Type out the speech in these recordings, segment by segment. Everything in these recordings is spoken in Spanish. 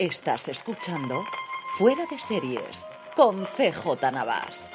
Estás escuchando Fuera de Series con CJ Navas.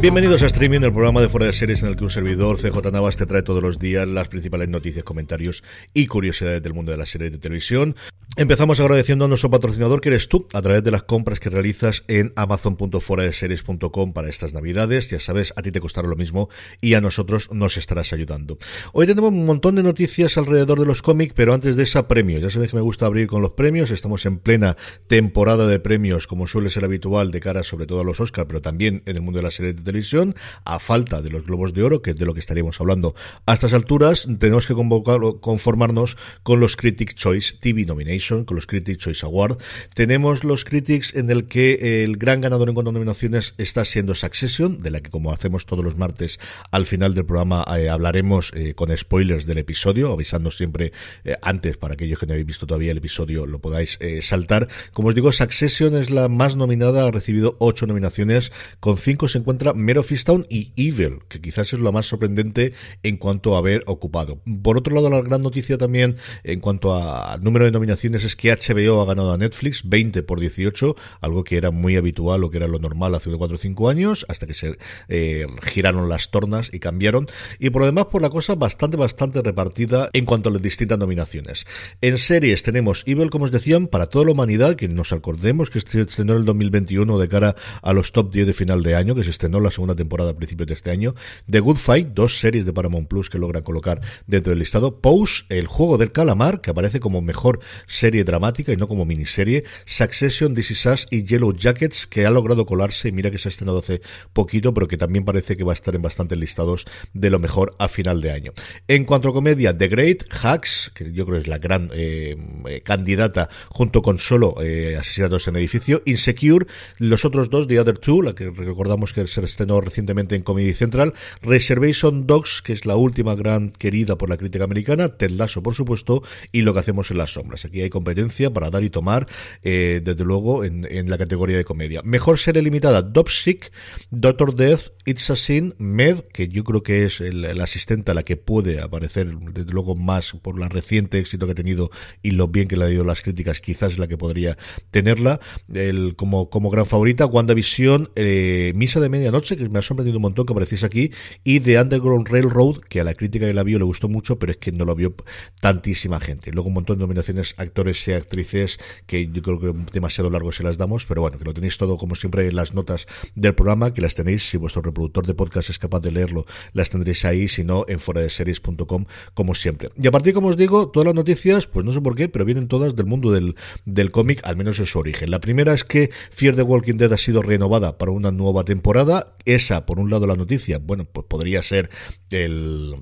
Bienvenidos a Streaming, el programa de fuera de series en el que un servidor, CJ Navas, te trae todos los días las principales noticias, comentarios y curiosidades del mundo de las series de televisión. Empezamos agradeciendo a nuestro patrocinador que eres tú, a través de las compras que realizas en amazon.foradeseries.com para estas navidades. Ya sabes, a ti te costará lo mismo y a nosotros nos estarás ayudando. Hoy tenemos un montón de noticias alrededor de los cómics, pero antes de esa premio. Ya sabes que me gusta abrir con los premios. Estamos en plena temporada de premios, como suele ser habitual, de cara sobre todo a los Oscar, pero también en el mundo de las series de televisión, a falta de los Globos de Oro, que es de lo que estaríamos hablando a estas alturas, tenemos que convocar, conformarnos con los Critic Choice TV Con los Critics Choice Award. Tenemos los Critics en el que el gran ganador en cuanto a nominaciones está siendo Succession, de la que como hacemos todos los martes al final del programa eh, hablaremos eh, con spoilers del episodio, avisando siempre eh, antes para aquellos que no habéis visto todavía el episodio lo podáis saltar. Como os digo, Succession es la más nominada, ha recibido ocho nominaciones, con cinco se encuentra Mero Fistown y Evil, que quizás es lo más sorprendente en cuanto a haber ocupado. Por otro lado, la gran noticia también en cuanto al número de nominaciones es que HBO ha ganado a Netflix 20 por 18, algo que era muy habitual o que era lo normal hace 4 o 5 años, hasta que se eh, giraron las tornas y cambiaron. Y por lo demás, por la cosa bastante, bastante repartida en cuanto a las distintas nominaciones. En series tenemos Evil, como os decían, para toda la humanidad, que nos acordemos que se estrenó en el 2021 de cara a los top 10 de final de año, que se estrenó la segunda temporada a principios de este año. The Good Fight, dos series de Paramount Plus que logran colocar dentro del listado. Pose, el juego del calamar, que aparece como mejor serie dramática y no como miniserie, Succession, This Is y Yellow Jackets, que ha logrado colarse, y mira que se ha estrenado hace poquito, pero que también parece que va a estar en bastantes listados de lo mejor a final de año. En cuanto a comedia, The Great, Hacks, que yo creo es la gran eh, eh, candidata junto con solo eh, Asesinatos en Edificio, Insecure, los otros dos, The Other Two, la que recordamos que se estrenó recientemente en Comedy Central, Reservation Dogs, que es la última gran querida por la crítica americana, Ted Lasso, por supuesto, y lo que hacemos en las sombras. Aquí hay competencia para dar y tomar, eh, desde luego, en, la categoría de comedia. Mejor serie limitada, Dopsic, Doctor Death, It's a Sin, Med, que yo creo que es el, asistente a la que puede aparecer, desde luego, más por la reciente éxito que ha tenido y lo bien que le ha ido las críticas, quizás es la que podría tenerla. El, como, como gran favorita, WandaVision, eh, Misa de Medianoche, que me ha sorprendido un montón que apareciese aquí, y The Underground Railroad, que a la crítica que la vio le gustó mucho, pero es que no lo vio tantísima gente. Luego un montón de nominaciones actores y actrices que yo creo que demasiado largo se las damos, pero bueno, que lo tenéis todo como siempre en las notas del programa, que las tenéis, si vuestro reproductor de podcast es capaz de leerlo, las tendréis ahí, si no, en fuera de series.com, como siempre. Y a partir, como os digo, todas las noticias, pues no sé por qué, pero vienen todas del mundo del, del cómic, al menos en su origen. La primera es que Fear the Walking Dead ha sido renovada para una nueva temporada. Esa, por un lado, la noticia, bueno, pues podría ser el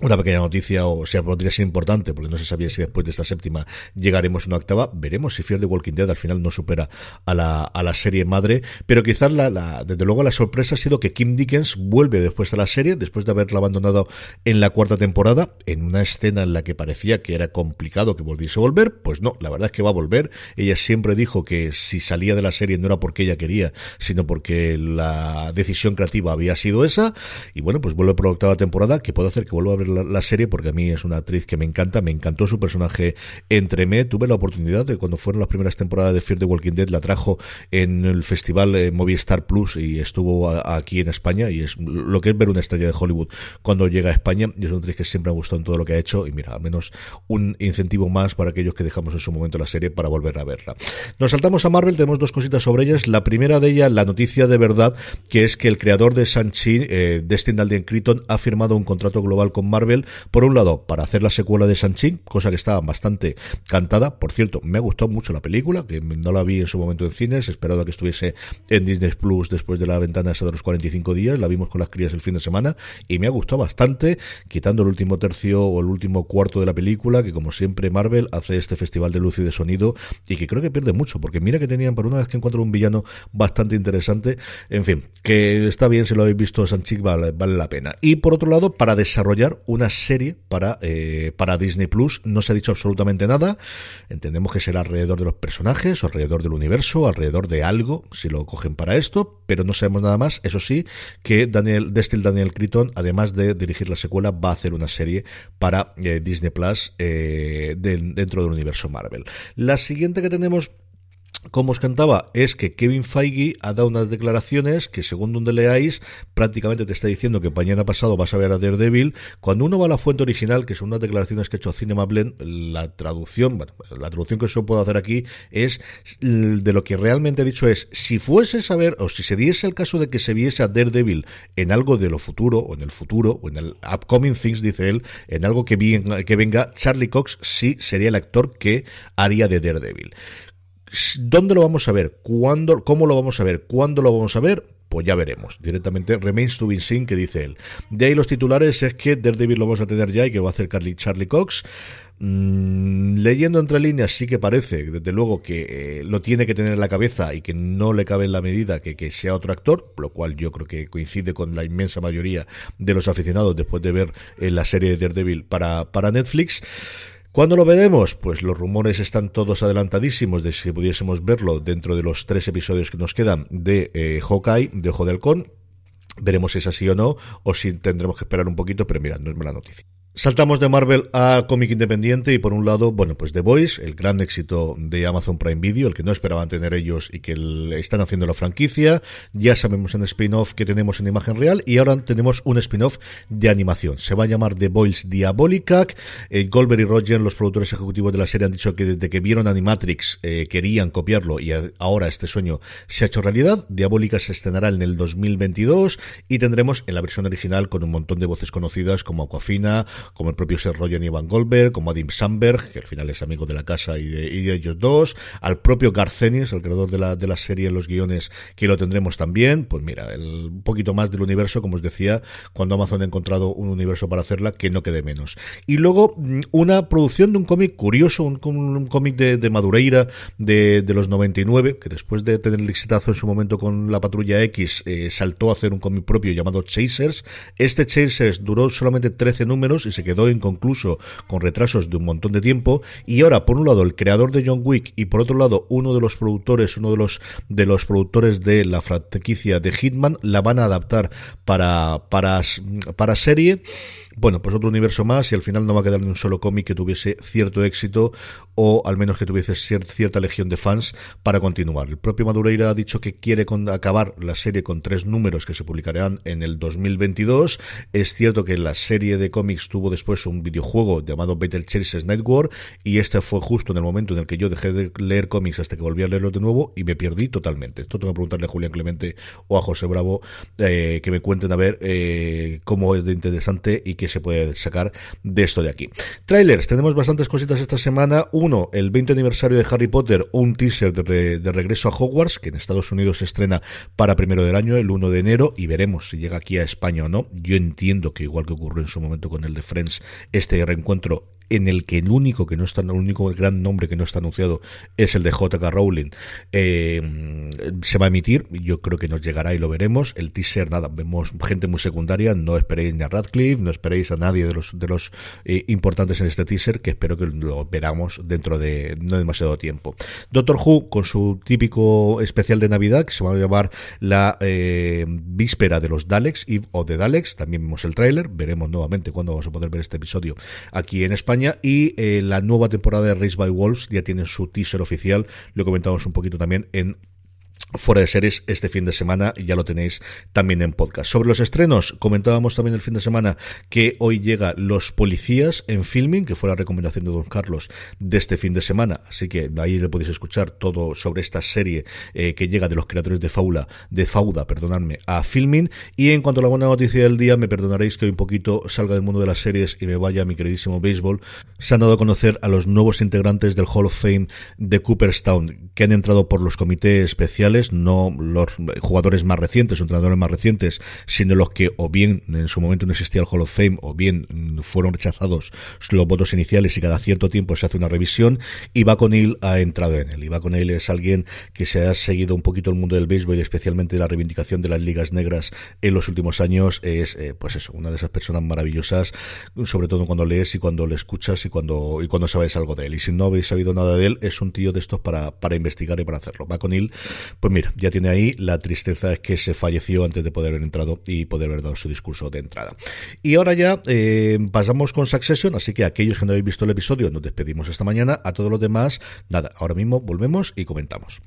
una pequeña noticia, o sea, podría ser importante, porque no se sabía si después de esta séptima llegaremos a una octava. Veremos si Fear the Walking Dead al final no supera a la, a la serie madre. Pero quizás, la, la, desde luego, la sorpresa ha sido que Kim Dickens vuelve después de la serie, después de haberla abandonado en la cuarta temporada, en una escena en la que parecía que era complicado que volviese a volver. Pues no, la verdad es que va a volver. Ella siempre dijo que si salía de la serie no era porque ella quería, sino porque la decisión creativa había sido esa. Y bueno, pues vuelve por la octava temporada, que puede hacer que vuelva a la, serie porque a mí es una actriz que me encanta, me encantó su personaje entre me, tuve la oportunidad de cuando fueron las primeras temporadas de Fear the Walking Dead, la trajo en el festival eh, Movistar Plus y estuvo aquí en España y es lo que es ver una estrella de Hollywood cuando llega a España y es una actriz que siempre ha gustado en todo lo que ha hecho y mira, al menos un incentivo más para aquellos que dejamos en su momento la serie para volver a verla. Nos saltamos a Marvel, tenemos dos cositas sobre ellas, la primera de ellas, la noticia de verdad, que es que el creador de Shang-Chi, eh, Destin Dalden Creighton, ha firmado un contrato global con Marvel, por un lado, para hacer la secuela de Shang-Chi, cosa que estaba bastante cantada. Por cierto, me gustado mucho la película, que no la vi en su momento en cines, esperado a que estuviese en Disney Plus después de la ventana esa de los 45 días, la vimos con las crías el fin de semana y me ha gustado bastante, quitando el último tercio o el último cuarto de la película, que como siempre Marvel hace este festival de luz y de sonido y que creo que pierde mucho, porque mira que tenían por una vez que encuentro un villano bastante interesante, en fin, que está bien si lo habéis visto Shang-Chi vale, vale la pena. Y por otro lado, para desarrollar una serie para, eh, para Disney Plus. No se ha dicho absolutamente nada. Entendemos que será alrededor de los personajes, o alrededor del universo, alrededor de algo, si lo cogen para esto, pero no sabemos nada más. Eso sí, que Daniel, Destil Daniel Crichton, además de dirigir la secuela, va a hacer una serie para eh, Disney Plus eh, dentro del universo Marvel. La siguiente que tenemos como os cantaba, es que Kevin Feige ha dado unas declaraciones que, según donde leáis, prácticamente te está diciendo que mañana pasado vas a ver a Daredevil. Cuando uno va a la fuente original, que son unas declaraciones que ha hecho Cinema Blend, la traducción, bueno, la traducción que yo puedo hacer aquí es de lo que realmente ha dicho es, si fuese a ver, o si se diese el caso de que se viese a Daredevil en algo de lo futuro, o en el futuro, o en el upcoming things, dice él, en algo que, que venga, Charlie Cox sí sería el actor que haría de Daredevil. ¿Dónde lo vamos a ver? ¿Cuándo? ¿Cómo lo vamos a ver? ¿Cuándo lo vamos a ver? Pues ya veremos. Directamente Remains to be seen, que dice él. De ahí los titulares es que Daredevil lo vamos a tener ya y que va a hacer Charlie Cox. Mm, leyendo entre líneas sí que parece, desde luego, que eh, lo tiene que tener en la cabeza y que no le cabe en la medida que, que, sea otro actor, lo cual yo creo que coincide con la inmensa mayoría de los aficionados después de ver eh, la serie de Daredevil para, para Netflix. ¿Cuándo lo veremos? Pues los rumores están todos adelantadísimos de si pudiésemos verlo dentro de los tres episodios que nos quedan de eh, Hawkeye, de Ojo de Halcón. Veremos si es así o no, o si tendremos que esperar un poquito, pero mira, no es mala noticia. Saltamos de Marvel a cómic independiente y por un lado, bueno, pues The Voice, el gran éxito de Amazon Prime Video, el que no esperaban tener ellos y que están haciendo la franquicia. Ya sabemos en spin-off que tenemos en imagen real y ahora tenemos un spin-off de animación. Se va a llamar The Voice Diabolicac. Eh, Goldberg y Roger, los productores ejecutivos de la serie, han dicho que desde que vieron Animatrix eh, querían copiarlo y ahora este sueño se ha hecho realidad. Diabólica se estrenará en el 2022 y tendremos en la versión original con un montón de voces conocidas como Aquafina, como el propio Seth Rogen y Van Goldberg, como Adim Samberg, que al final es amigo de la casa y de, ellos dos, al propio Garcenis, el creador de la, de la serie en los guiones, que lo tendremos también. Pues mira, el, un poquito más del universo, como os decía, cuando Amazon ha encontrado un universo para hacerla, que no quede menos. Y luego, mm, una producción de un cómic curioso, un, cómic de, Madureira de, de, los 99, que después de tener el exitazo en su momento con la Patrulla X, eh, saltó a hacer un cómic propio llamado Chasers. Este Chasers duró solamente 13 números y se quedó inconcluso con retrasos de un montón de tiempo. Y ahora por un lado el creador de John Wick y por otro lado uno de los productores, uno de los de los productores de la franquicia de Hitman la van a adaptar para para para serie bueno, pues otro universo más y al final no va a quedar ni un solo cómic que tuviese cierto éxito o al menos que tuviese cierta legión de fans para continuar. El propio Madureira ha dicho que quiere acabar la serie con tres números que se publicarán en el 2022. Es cierto que la serie de cómics tuvo después un videojuego llamado Battle Night War y este fue justo en el momento en el que yo dejé de leer cómics hasta que volví a leerlo de nuevo y me perdí totalmente. Esto tengo que preguntarle a Julián Clemente o a José Bravo eh, que me cuenten a ver eh, cómo es de interesante y qué se puede sacar de esto de aquí. Trailers, tenemos bastantes cositas esta semana. Uno, el 20 aniversario de Harry Potter, un teaser de, de regreso a Hogwarts, que en Estados Unidos se estrena para primero del año, el 1 de enero, y veremos si llega aquí a España o no. Yo entiendo que igual que ocurrió en su momento con el de Friends, este reencuentro en el que el único que no está, el único gran nombre que no está anunciado es el de J.K. Rowling, eh, se va a emitir, yo creo que nos llegará y lo veremos. El teaser, nada, vemos gente muy secundaria, no esperéis ni a Radcliffe, no esperéis a nadie de los, de los eh, importantes en este teaser, que espero que lo veramos dentro de no demasiado tiempo. Doctor Who, con su típico especial de Navidad, que se va a llamar la eh, víspera de los Daleks o de Daleks, también vemos el tráiler, veremos nuevamente cuándo vamos a poder ver este episodio aquí en España y eh, la nueva temporada de Race by Wolves ya tiene su teaser oficial, lo comentamos un poquito también en fuera de series este fin de semana ya lo tenéis también en podcast. Sobre los estrenos, comentábamos también el fin de semana que hoy llega Los Policías en filming, que fue la recomendación de Don Carlos de este fin de semana, así que ahí le podéis escuchar todo sobre esta serie eh, que llega de los creadores de Faula, de Fauda, perdonadme, a filming. Y en cuanto a la buena noticia del día, me perdonaréis que hoy un poquito salga del mundo de las series y me vaya mi queridísimo béisbol, se han dado a conocer a los nuevos integrantes del Hall of Fame de Cooperstown que han entrado por los comités especiales no los jugadores más recientes entrenadores más recientes, sino los que o bien en su momento no existía el Hall of Fame o bien fueron rechazados los votos iniciales y cada cierto tiempo se hace una revisión y él ha entrado en él. Y él es alguien que se ha seguido un poquito el mundo del béisbol y especialmente la reivindicación de las ligas negras en los últimos años. Es, eh, pues eso, una de esas personas maravillosas, sobre todo cuando lees y cuando le escuchas y cuando, y cuando sabes algo de él. Y si no habéis sabido nada de él, es un tío de estos para, para investigar y para hacerlo. Él, pues mira, ya tiene ahí la tristeza es que se falleció antes de poder haber entrado y poder haber dado su discurso de entrada. Y ahora ya eh, pasamos con Succession, así que aquellos que no habéis visto el episodio, nos despedimos esta mañana. A todos los demás, nada, ahora mismo volvemos y comentamos.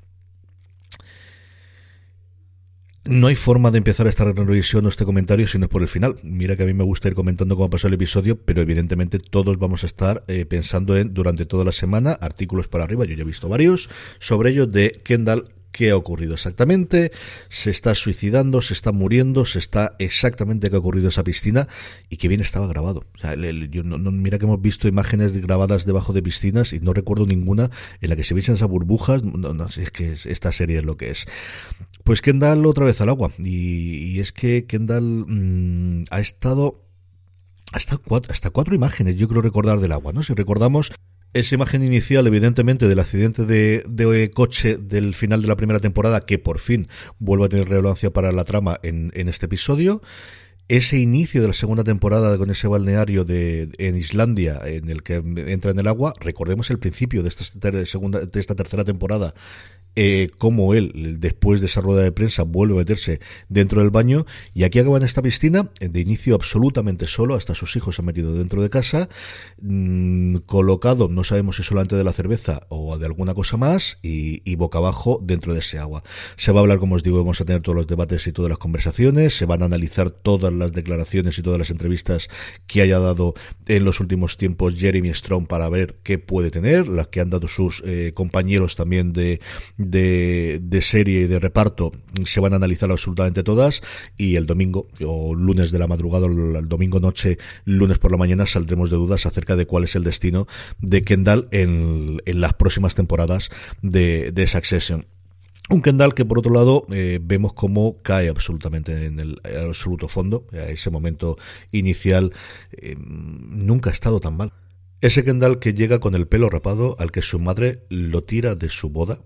No hay forma de empezar esta revisión o este comentario si no es por el final. Mira que a mí me gusta ir comentando cómo pasó el episodio, pero evidentemente todos vamos a estar eh, pensando en durante toda la semana artículos para arriba. Yo ya he visto varios sobre ello de Kendall qué ha ocurrido exactamente, se está suicidando, se está muriendo, se está exactamente qué ha ocurrido esa piscina y que bien estaba grabado. mira que hemos visto imágenes grabadas debajo de piscinas y no recuerdo ninguna en la que se viesen esas burbujas. No, no, es que esta serie es lo que es. Pues Kendall otra vez al agua y, es que Kendall mm, ha estado hasta cuatro, hasta cuatro imágenes, yo creo recordar del agua, ¿no? Si recordamos esa imagen inicial, evidentemente, del accidente de, coche del final de la primera temporada, que por fin vuelve a tener relevancia para la trama en, este episodio ese inicio de la segunda temporada con ese balneario de, en Islandia en el que entra en el agua, recordemos el principio de esta segunda de esta tercera temporada eh, cómo él, después de esa rueda de prensa, vuelve a meterse dentro del baño y aquí acaba en esta piscina, de inicio absolutamente solo, hasta sus hijos se han metido dentro de casa, mm, colocado, no sabemos si solamente de la cerveza o de alguna cosa más, y, boca abajo dentro de ese agua. Se va a hablar, como os digo, vamos a tener todos los debates y todas las conversaciones, se van a analizar todas las declaraciones y todas las entrevistas que haya dado en los últimos tiempos Jeremy Strong para ver qué puede tener, las que han dado sus eh, compañeros también de, de, serie y de reparto se van a analizar absolutamente todas y el domingo o lunes de la madrugada o el domingo noche, lunes por la mañana saldremos de dudas acerca de cuál es el destino de Kendall en, las próximas temporadas de, de Succession. Un Kendall que por otro lado eh, vemos cómo cae absolutamente en el, absoluto fondo. A ese momento inicial eh, nunca ha estado tan mal. Ese Kendall que llega con el pelo rapado al que su madre lo tira de su boda,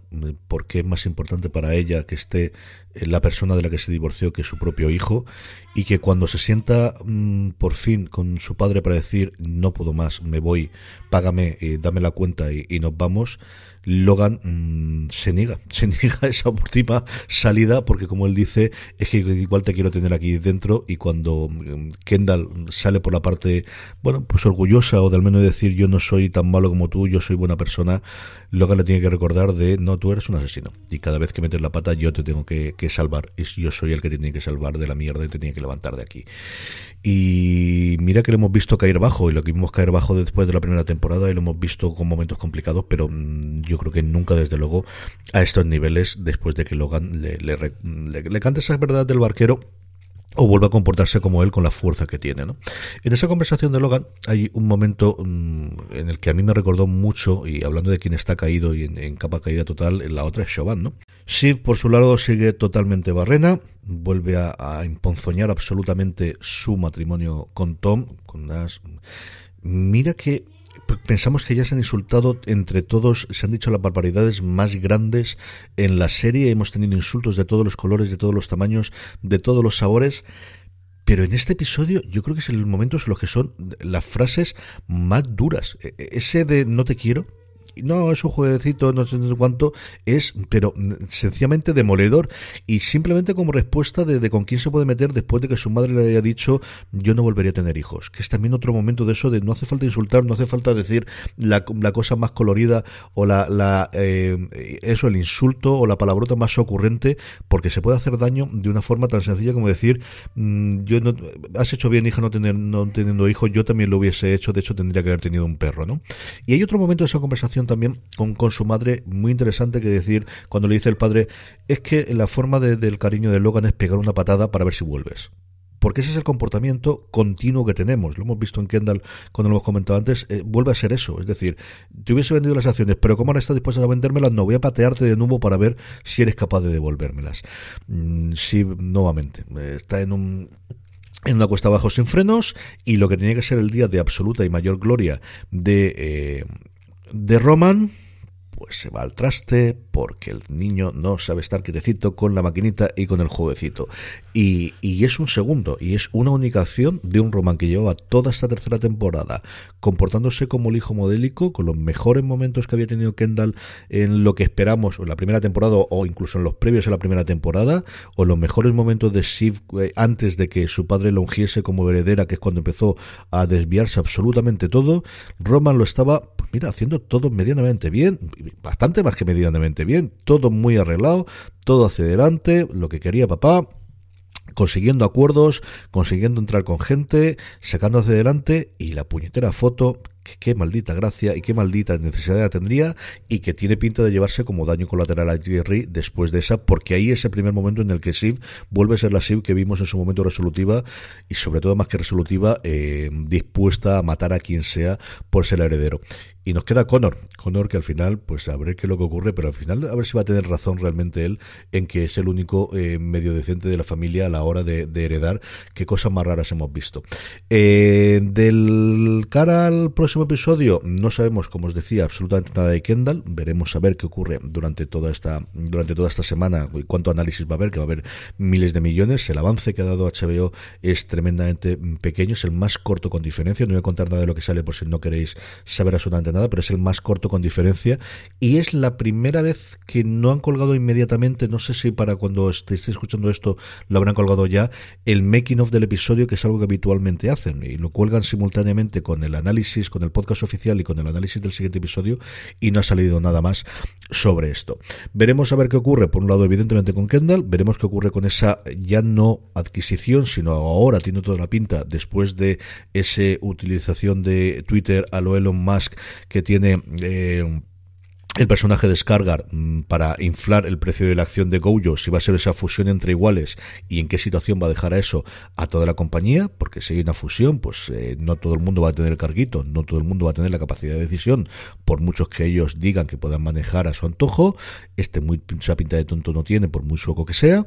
porque es más importante para ella que esté la persona de la que se divorció que su propio hijo, y que cuando se sienta mm, por fin con su padre para decir no puedo más, me voy, págame, eh, dame la cuenta y, nos vamos, Logan mm, se niega, se niega esa última salida porque como él dice, es que igual te quiero tener aquí dentro y cuando mm, Kendall sale por la parte, bueno, pues orgullosa o de al menos decir yo no soy tan malo como tú, yo soy buena persona, Logan le tiene que recordar de no, tú eres un asesino. Y cada vez que metes la pata yo te tengo que, salvar. Y yo soy el que te tiene que salvar de la mierda y te tiene que levantar de aquí. Y mira que lo hemos visto caer bajo y lo que vimos caer bajo después de la primera temporada y lo hemos visto con momentos complicados, pero mm, yo creo que nunca desde luego a estos niveles después de que Logan le, le, le cante esa verdad del barquero o vuelva a comportarse como él con la fuerza que tiene. ¿no? En esa conversación de Logan hay un momento mm, en el que a mí me recordó mucho, y hablando de quien está caído y en, capa caída total, en la otra es Chauvin. ¿no? Shiv, por su lado, sigue totalmente barrena, vuelve a, emponzoñar absolutamente su matrimonio con Tom, con las... Mira que pensamos que ya se han insultado entre todos, se han dicho las barbaridades más grandes en la serie, hemos tenido insultos de todos los colores, de todos los tamaños, de todos los sabores. Pero en este episodio yo creo que es el momento en los que son las frases más duras. E, e, ese de no te quiero, no es un jueguecito, no sé, cuánto, es, pero sencillamente demoledor y simplemente como respuesta de, con quién se puede meter después de que su madre le haya dicho yo no volvería a tener hijos, que es también otro momento de eso de no hace falta insultar, no hace falta decir la, cosa más colorida o la, la eh, eso, el insulto o la palabrota más ocurrente, porque se puede hacer daño de una forma tan sencilla como decir mm, yo no, has hecho bien hija no, tener, no teniendo hijos, yo también lo hubiese hecho, de hecho tendría que haber tenido un perro, ¿no? Y hay otro momento de esa conversación también con, con, su madre muy interesante que decir cuando le dice el padre es que la forma del cariño de Logan es pegar una patada para ver si vuelves. porque ese es el comportamiento continuo que tenemos. Lo hemos visto en Kendall cuando lo hemos comentado antes, eh, vuelve a ser eso. Es decir, te hubiese vendido las acciones, pero como ahora estás dispuesto a vendérmelas, no voy a patearte de nuevo para ver si eres capaz de devolvérmelas. Mm, sí, nuevamente, está en un en una cuesta abajo sin frenos y lo que tenía que ser el día de absoluta y mayor gloria de, eh, de Roman pues se va al traste porque el niño no sabe estar quietecito con la maquinita y con el jueguecito. Y, y es un segundo, y es una única acción de un Roman que llevaba toda esta tercera temporada comportándose como el hijo modélico, con los mejores momentos que había tenido Kendall en lo que esperamos en la primera temporada o incluso en los previos a la primera temporada, o los mejores momentos de Shiv eh, antes de que su padre lo ungiese como heredera, que es cuando empezó a desviarse absolutamente todo. Roman lo estaba mira, haciendo todo medianamente bien, bastante más que medianamente bien, todo muy arreglado, todo hacia adelante, lo que quería papá, consiguiendo acuerdos, consiguiendo entrar con gente, sacando hacia adelante y la puñetera foto qué maldita gracia y qué maldita necesidad tendría y que tiene pinta de llevarse como daño colateral a Jerry después de esa, porque ahí es el primer momento en el que Siv vuelve a ser la Siv que vimos en su momento resolutiva y sobre todo más que resolutiva, eh, dispuesta a matar a quien sea por ser el heredero. Y nos queda Connor. Connor que al final, pues a ver qué es lo que ocurre, pero al final a ver si va a tener razón realmente él en que es el único eh, medio decente de la familia a la hora de, heredar. Qué cosas más raras hemos visto. Eh, del cara al próximo episodio, no sabemos, como os decía, absolutamente nada de Kendall. Veremos a ver qué ocurre durante toda esta, durante toda esta semana y cuánto análisis va a haber, que va a haber miles de millones. El avance que ha dado HBO es tremendamente pequeño, es el más corto con diferencia. No voy a contar nada de lo que sale por si no queréis saber absolutamente nada, pero es el más corto con diferencia. Y es la primera vez que no han colgado inmediatamente, no sé si para cuando estéis escuchando esto lo habrán colgado ya, el making of del episodio, que es algo que habitualmente hacen. Y lo cuelgan simultáneamente con el análisis, con el podcast oficial y con el análisis del siguiente episodio. Y no ha salido nada más sobre esto. Veremos a ver qué ocurre, por un lado, evidentemente con Kendall, veremos qué ocurre con esa ya no adquisición, sino ahora tiene toda la pinta, después de esa utilización de Twitter a lo Elon Musk que tiene eh, el personaje de Skargar mm, para inflar el precio de la acción de Gojo, si va a ser esa fusión entre iguales y en qué situación va a dejar a eso a toda la compañía, porque si hay una fusión, pues eh, no todo el mundo va a tener el carguito, no todo el mundo va a tener la capacidad de decisión, por muchos que ellos digan que puedan manejar a su antojo, este muy esa pinta de tonto no tiene, por muy sueco que sea,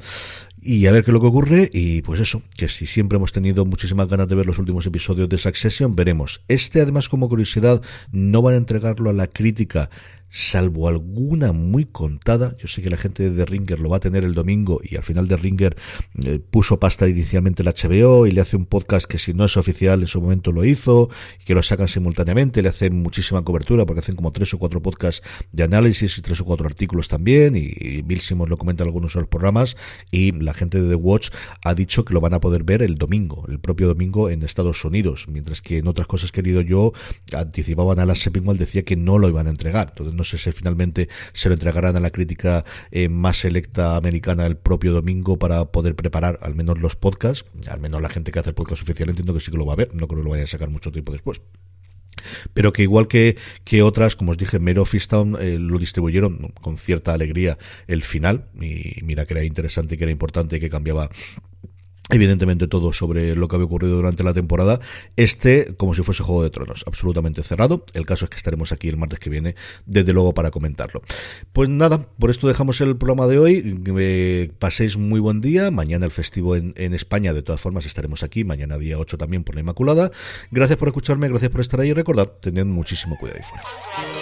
y a ver qué es lo que ocurre, y pues eso, que si siempre hemos tenido muchísimas ganas de ver los últimos episodios de Succession, veremos. Este además como curiosidad no van a entregarlo a la crítica salvo alguna muy contada. Yo sé que la gente de The Ringer lo va a tener el domingo y al final The Ringer eh, puso pasta inicialmente el HBO y le hace un podcast que si no es oficial en su momento lo hizo y que lo sacan simultáneamente, le hacen muchísima cobertura porque hacen como tres o cuatro podcasts de análisis y tres o cuatro artículos también y, Bill Simmons lo comenta en algunos de los programas y la gente de The Watch ha dicho que lo van a poder ver el domingo, el propio domingo en Estados Unidos, mientras que en otras cosas que he leído yo anticipaban a la Sepinwall decía que no lo iban a entregar. Entonces no sé si finalmente se lo entregarán a la crítica eh, más selecta americana el propio domingo para poder preparar al menos los podcasts, al menos la gente que hace el podcast oficial entiendo que sí que lo va a ver, no creo que lo vayan a sacar mucho tiempo después. Pero que igual que, que otras, como os dije, Mero Fistown eh, lo distribuyeron con cierta alegría el final, y mira que era interesante, que era importante, que cambiaba evidentemente todo sobre lo que había ocurrido durante la temporada. Este, como si fuese Juego de Tronos, absolutamente cerrado. El caso es que estaremos aquí el martes que viene, desde luego, para comentarlo. Pues nada, por esto dejamos el programa de hoy. Eh, paséis muy buen día. Mañana el festivo en, España, de todas formas, estaremos aquí. Mañana día 8 también por la Inmaculada. Gracias por escucharme, gracias por estar ahí y recordad, tened muchísimo cuidado ahí fuera.